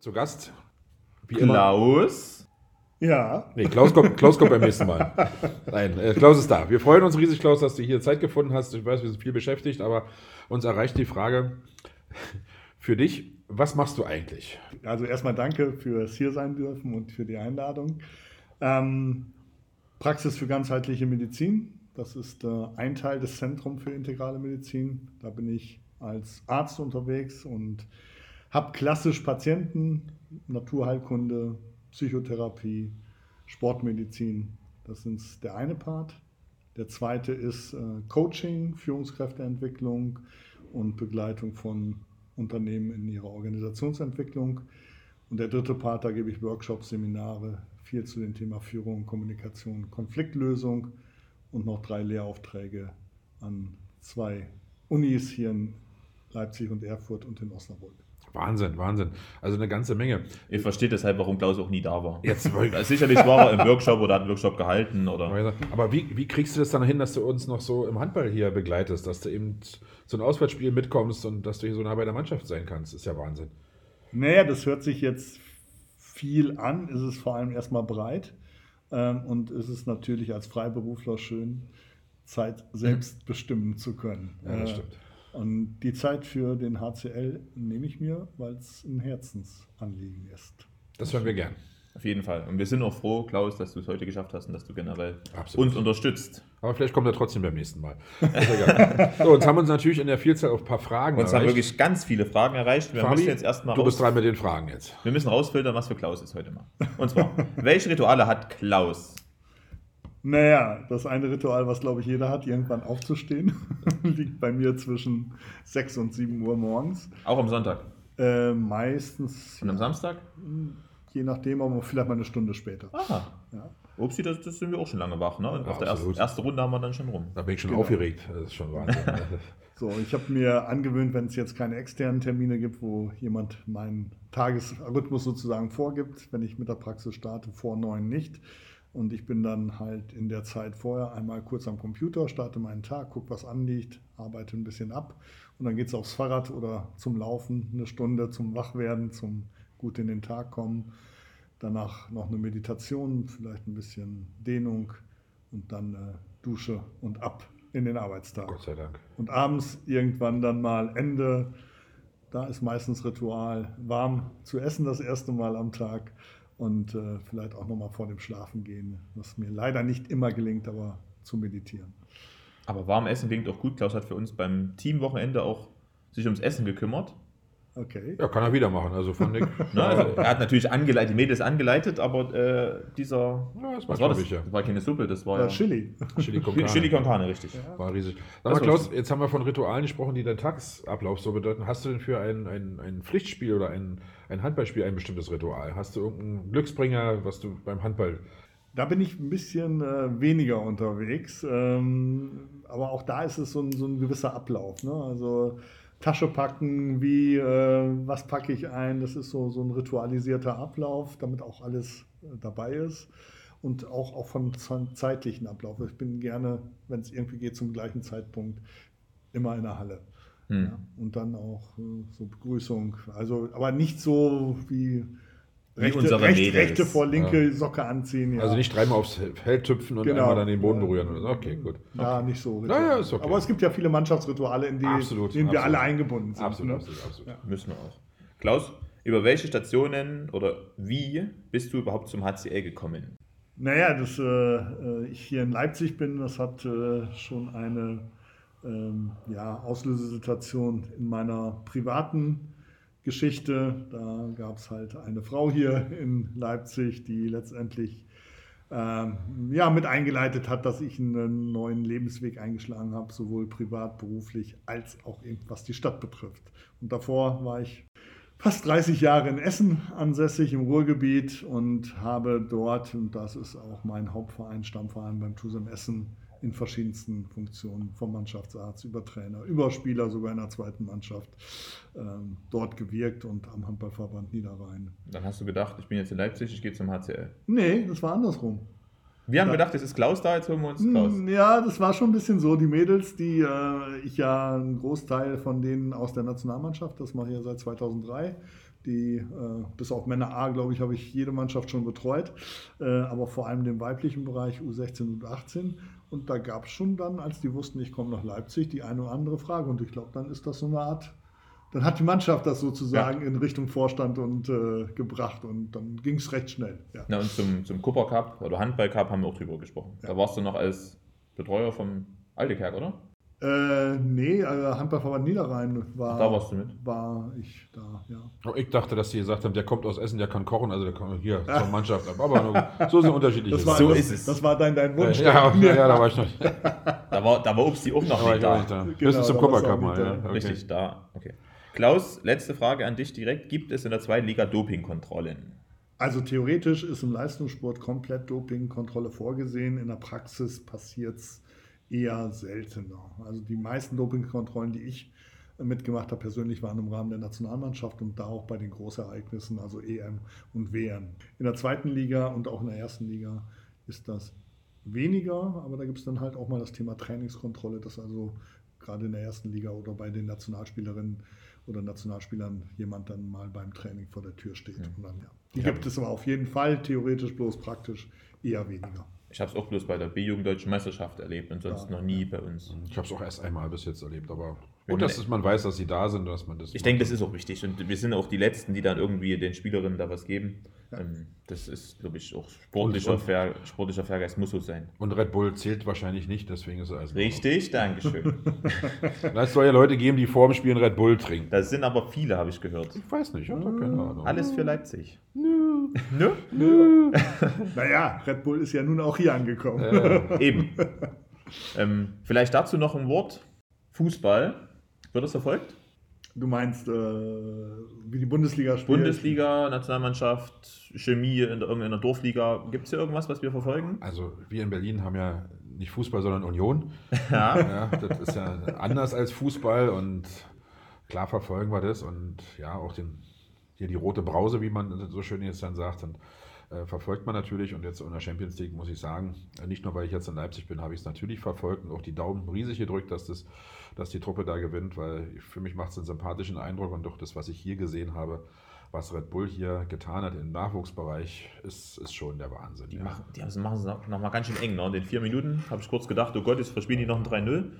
zu Gast. Wie Klaus. Immer. Ja. Nee, Klaus kommt, Klaus kommt beim nächsten Mal. Nein, äh, Klaus ist da. Wir freuen uns riesig, Klaus, dass du hier Zeit gefunden hast. Ich weiß, wir sind viel beschäftigt, aber uns erreicht die Frage für dich. Was machst du eigentlich? Also erstmal danke fürs hier sein dürfen und für die Einladung. Ähm, Praxis für ganzheitliche Medizin. Das ist äh, ein Teil des Zentrums für integrale Medizin. Da bin ich als Arzt unterwegs und habe klassisch Patienten, Naturheilkunde, Psychotherapie, Sportmedizin. Das ist der eine Part. Der zweite ist äh, Coaching, Führungskräfteentwicklung und Begleitung von Unternehmen in ihrer Organisationsentwicklung. Und der dritte Part, da gebe ich Workshops, Seminare, viel zu dem Thema Führung, Kommunikation, Konfliktlösung und noch drei Lehraufträge an zwei Unis hier in Leipzig und Erfurt und in Osnabrück. Wahnsinn, Wahnsinn. Also eine ganze Menge. Ihr versteht deshalb, warum Klaus auch nie da war. Jetzt, sicherlich war er im Workshop oder hat einen Workshop gehalten. Oder. Aber wie, wie kriegst du das dann hin, dass du uns noch so im Handball hier begleitest, dass du eben so ein Auswärtsspiel mitkommst und dass du hier so nah bei der Mannschaft sein kannst? Das ist ja Wahnsinn. Naja, das hört sich jetzt viel an, ist es vor allem erstmal breit. Ähm, und ist es natürlich als Freiberufler schön, Zeit selbst bestimmen zu können. Ja, das äh, stimmt. Und die Zeit für den HCL nehme ich mir, weil es ein Herzensanliegen ist. Das hören wir gern. Auf jeden Fall. Und wir sind auch froh, Klaus, dass du es heute geschafft hast und dass du generell Absolut. uns unterstützt. Aber vielleicht kommt er trotzdem beim nächsten Mal. so, uns haben uns natürlich in der Vielzahl auf ein paar Fragen Uns erreicht. haben wirklich ganz viele Fragen erreicht. Wir Fabi, müssen jetzt erstmal du bist dran mit den Fragen jetzt. Wir müssen rausfiltern, was für Klaus ist heute mal. Und zwar, welche Rituale hat Klaus? Naja, das eine Ritual, was glaube ich jeder hat, irgendwann aufzustehen, liegt bei mir zwischen 6 und 7 Uhr morgens. Auch am Sonntag? Äh, meistens. Und am Samstag? Je nachdem, aber vielleicht mal eine Stunde später. Aha. Ja. Upsi, das, das, sind wir auch schon lange wach. Ne? Und ja, auf der ersten erste Runde haben wir dann schon rum. Da bin ich schon genau. aufgeregt. Das ist schon Wahnsinn. so, ich habe mir angewöhnt, wenn es jetzt keine externen Termine gibt, wo jemand meinen Tagesrhythmus sozusagen vorgibt, wenn ich mit der Praxis starte, vor neun nicht, und ich bin dann halt in der Zeit vorher einmal kurz am Computer, starte meinen Tag, gucke, was anliegt, arbeite ein bisschen ab und dann geht es aufs Fahrrad oder zum Laufen eine Stunde, zum Wachwerden, zum gut in den Tag kommen. Danach noch eine Meditation, vielleicht ein bisschen Dehnung und dann äh, Dusche und ab in den Arbeitstag. Gott sei Dank. Und abends irgendwann dann mal Ende. Da ist meistens Ritual, warm zu essen das erste Mal am Tag und äh, vielleicht auch nochmal vor dem Schlafen gehen, was mir leider nicht immer gelingt, aber zu meditieren. Aber warm Essen klingt auch gut. Klaus hat für uns beim Teamwochenende auch sich ums Essen gekümmert. Okay. Ja, kann er wieder machen. Also fand ich. Na, also, er hat natürlich angeleitet, die Mädels angeleitet, aber äh, dieser. Ja, das war, was war das? Ja. das war keine Suppe, das war ja. ja Chili. Chili con Carne. Chili con Carne, richtig. Ja. War riesig. Sag mal, Klaus, jetzt haben wir von Ritualen gesprochen, die deinen Tagesablauf so bedeuten. Hast du denn für ein, ein, ein Pflichtspiel oder ein, ein Handballspiel ein bestimmtes Ritual? Hast du irgendeinen Glücksbringer, was du beim Handball. Da bin ich ein bisschen äh, weniger unterwegs. Ähm, aber auch da ist es so ein, so ein gewisser Ablauf. Ne? Also Tasche packen, wie, äh, was packe ich ein. Das ist so, so ein ritualisierter Ablauf, damit auch alles äh, dabei ist. Und auch, auch vom zeitlichen Ablauf. Ich bin gerne, wenn es irgendwie geht, zum gleichen Zeitpunkt immer in der Halle. Hm. Ja, und dann auch äh, so Begrüßung. Also, aber nicht so wie rechte, recht, rechte vor linke ja. Socke anziehen. Ja. Also nicht dreimal aufs Feld tüpfen und genau. einmal dann den Boden berühren. Okay, gut. Ja, okay. nicht so. Naja, ist okay. Aber es gibt ja viele Mannschaftsrituale, in die, absolut, denen absolut. wir alle eingebunden sind. Absolut, ne? absolut, absolut. Müssen wir auch. Klaus, über welche Stationen oder wie bist du überhaupt zum HCL gekommen? Naja, dass äh, äh, ich hier in Leipzig bin, das hat äh, schon eine ähm, ja, Auslösesituation in meiner privaten Geschichte. Da gab es halt eine Frau hier in Leipzig, die letztendlich ähm, ja, mit eingeleitet hat, dass ich einen neuen Lebensweg eingeschlagen habe, sowohl privat, beruflich als auch eben was die Stadt betrifft. Und davor war ich fast 30 Jahre in Essen ansässig im Ruhrgebiet und habe dort, und das ist auch mein Hauptverein, Stammverein beim TUSEM Essen, in verschiedensten Funktionen, vom Mannschaftsarzt über Trainer, über Spieler, sogar in der zweiten Mannschaft, ähm, dort gewirkt und am Handballverband Niederrhein. Dann hast du gedacht, ich bin jetzt in Leipzig, ich gehe zum HCL. Nee, das war andersrum. Wir haben da, gedacht, es ist Klaus da, jetzt holen wir uns Klaus. Ja, das war schon ein bisschen so. Die Mädels, die äh, ich ja einen Großteil von denen aus der Nationalmannschaft, das mache ich ja seit 2003, Die, äh, bis auf Männer A, glaube ich, habe ich jede Mannschaft schon betreut, äh, aber vor allem den weiblichen Bereich U16 und U18. Und da gab es schon dann, als die wussten, ich komme nach Leipzig, die eine oder andere Frage. Und ich glaube, dann ist das so eine Art, dann hat die Mannschaft das sozusagen in Richtung Vorstand und äh, gebracht und dann ging es recht schnell. Ja. Na, und zum, zum Cooper Cup oder Handball Cup haben wir auch drüber gesprochen. Da warst du noch als Betreuer vom Altekerk, oder? Äh, nee, also Handballverband Niederrhein war, Ach, da warst du mit? war ich da, ja. Oh, Ich dachte, dass die gesagt haben, der kommt aus Essen, der kann kochen, also der kommt hier zur Mannschaft. Aber nur- so sind unterschiedliche Das war, So das, ist es. das war dein, dein Wunsch. ja, ja, ja, da war ich noch. Da war, da war Upsi auch noch Da nicht da. nicht da. Genau, Höchstens zum da warst Copper du Cup auch mal. Ja. Okay. Richtig, da. Okay. Klaus, letzte Frage an dich direkt. Gibt es in der zweiten Liga Dopingkontrollen? Also theoretisch ist im Leistungssport komplett Dopingkontrolle vorgesehen. In der Praxis passiert es eher seltener. Also die meisten Dopingkontrollen, die ich äh, mitgemacht habe, persönlich waren im Rahmen der Nationalmannschaft und da auch bei den Großereignissen, also EM und WM. In der zweiten Liga und auch in der ersten Liga ist das weniger, aber da gibt es dann halt auch mal das Thema Trainingskontrolle, dass also gerade in der ersten Liga oder bei den Nationalspielerinnen oder Nationalspielern jemand dann mal beim Training vor der Tür steht. Und dann, ja. Die gibt es aber auf jeden Fall, theoretisch bloß praktisch eher weniger. Ich habe es auch bloß bei der B-Jugend Deutschen Meisterschaft erlebt und sonst Ja. noch nie bei uns. Ich habe es auch erst einmal bis jetzt erlebt, aber Gut, dass man- es- man weiß, dass sie da sind, dass man das. Ich denke, das ist auch wichtig und wir sind auch die Letzten, die dann irgendwie den Spielerinnen da was geben. Ähm, Das ist, glaube ich, auch sportlicher, Und- Fair, sportlicher Fairgeist muss so sein. Und Red Bull zählt wahrscheinlich nicht, deswegen ist er also. Richtig, Dankeschön. Es soll ja Leute geben, die vor dem Spielen Red Bull trinken. Das sind aber viele, habe ich gehört. Ich weiß nicht, ich habe keine Ahnung. Alles für Leipzig. Naja, Red Bull ist ja nun auch hier angekommen. Eben. ähm, vielleicht dazu noch ein Wort. Fußball. Wird das verfolgt? Du meinst, äh, wie die Bundesliga spielt? Bundesliga, Nationalmannschaft, Chemie in der, irgendeiner Dorfliga. Gibt es hier irgendwas, was wir verfolgen? Also wir in Berlin haben ja nicht Fußball, sondern Union. Ja. Ja, das ist ja anders als Fußball und klar verfolgen wir das und ja, auch den, hier die rote Brause, wie man so schön jetzt dann sagt, und, äh, verfolgt man natürlich und jetzt in der Champions League muss ich sagen, äh, nicht nur weil ich jetzt in Leipzig bin, habe ich es natürlich verfolgt und auch die Daumen riesig gedrückt, dass, das, dass die Truppe da gewinnt, weil für mich macht es einen sympathischen Eindruck und doch das, was ich hier gesehen habe, was Red Bull hier getan hat im Nachwuchsbereich, ist, ist schon der Wahnsinn. Die ja. machen, die machen es noch noch mal ganz schön eng. Ne? In den vier Minuten habe ich kurz gedacht, oh Gott, jetzt verspielen die noch ein 3-0.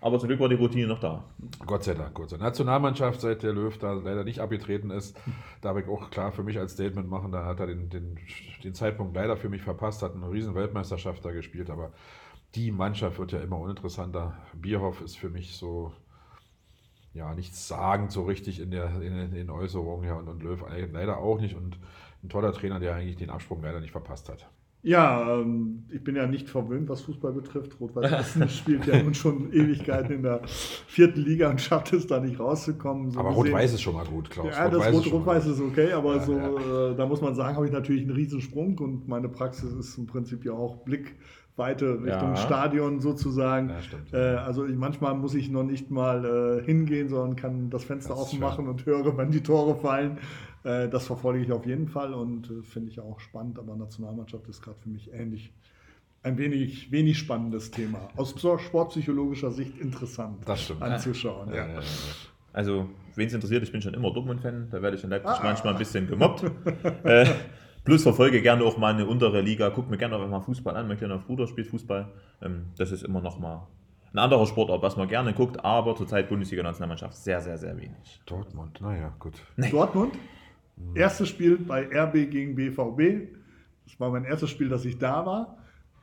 Aber zum Glück war die Routine noch da. Gott sei Dank, Gott sei. Nationalmannschaft, seit der Löw da leider nicht abgetreten ist, darf ich auch klar für mich als Statement machen, da hat er den, den, den Zeitpunkt leider für mich verpasst, hat eine riesen Weltmeisterschaft da gespielt, aber die Mannschaft wird ja immer uninteressanter. Bierhoff ist für mich so, ja, nichts sagend so richtig in, der, in den Äußerungen, ja, und, und Löw leider auch nicht und ein toller Trainer, der eigentlich den Absprung leider nicht verpasst hat. Ja, ähm, ich bin ja nicht verwöhnt, was Fußball betrifft. Rot-Weiß Essen spielt ja nun schon Ewigkeiten in der vierten Liga und schafft es da nicht rauszukommen. So aber Rot-Weiß ist schon mal gut, Klaus. Ja, das Rot-Weiß ist Rot- ist okay, aber Ja, so, ja. Äh, da muss man sagen, habe ich natürlich einen Riesensprung und meine Praxis ist im Prinzip ja auch Blickweite Richtung. Stadion sozusagen. Stimmt. Äh, also ich, manchmal muss ich noch nicht mal äh, hingehen, sondern kann das Fenster Das offen machen und höre, wenn die Tore fallen. Äh, das verfolge ich auf jeden Fall und äh, finde ich auch spannend, aber Nationalmannschaft ist gerade für mich ähnlich. Ein wenig, wenig spannendes Thema. Aus sportpsychologischer Sicht interessant Das stimmt. anzuschauen. Ja, Ja. ja, ja. Also, wen es interessiert, ich bin schon immer Dortmund-Fan. Da werde ich in Leipzig Ah. manchmal ein bisschen gemobbt. äh, plus verfolge gerne auch mal eine untere Liga. Guck mir gerne auch mal Fußball an. Mein kleiner Bruder spielt Fußball. Ähm, das ist immer noch mal ein anderer Sportart, was man gerne guckt. Aber zurzeit Bundesliga-Nationalmannschaft sehr, sehr, sehr wenig. Dortmund, naja, gut. Dortmund. Erstes Spiel bei RB gegen BVB. Das war mein erstes Spiel, dass ich da war.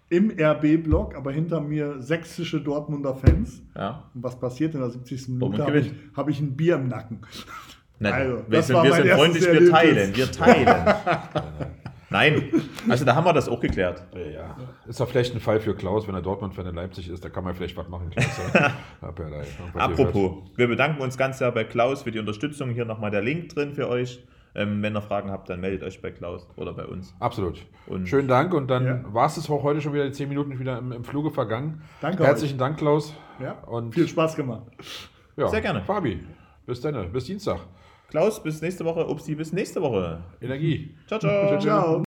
Im RB-Block, aber hinter mir sächsische Dortmunder Fans. Ja. Und was passiert in der 70. Minute? Dortmund Habe ich, gewinnt. hab ich ein Bier im Nacken. Nein, Also, wir das sind, war wir mein sind erstes freundlich, wir teilen, wir teilen. Nein, also da haben wir das auch geklärt. Ja. Ist doch vielleicht ein Fall für Klaus, wenn er Dortmund-Fan in Leipzig ist, da kann man vielleicht was machen, Klaus. Ja. Apropos, wir bedanken uns ganz sehr bei Klaus für die Unterstützung. Hier nochmal der Link drin für euch. Ähm, wenn ihr Fragen habt, dann meldet euch bei Klaus oder bei uns. Absolut. Und- Schönen Dank und dann Ja. war es auch heute schon wieder die 10 Minuten wieder im, im Fluge vergangen. Danke Herzlichen Dank, Klaus. Ja, Und viel Spaß gemacht. ja, Sehr gerne. Fabi, bis dann, bis Dienstag. Klaus, bis nächste Woche. Upsi, bis nächste Woche. Energie. Ciao, ciao. Ciao.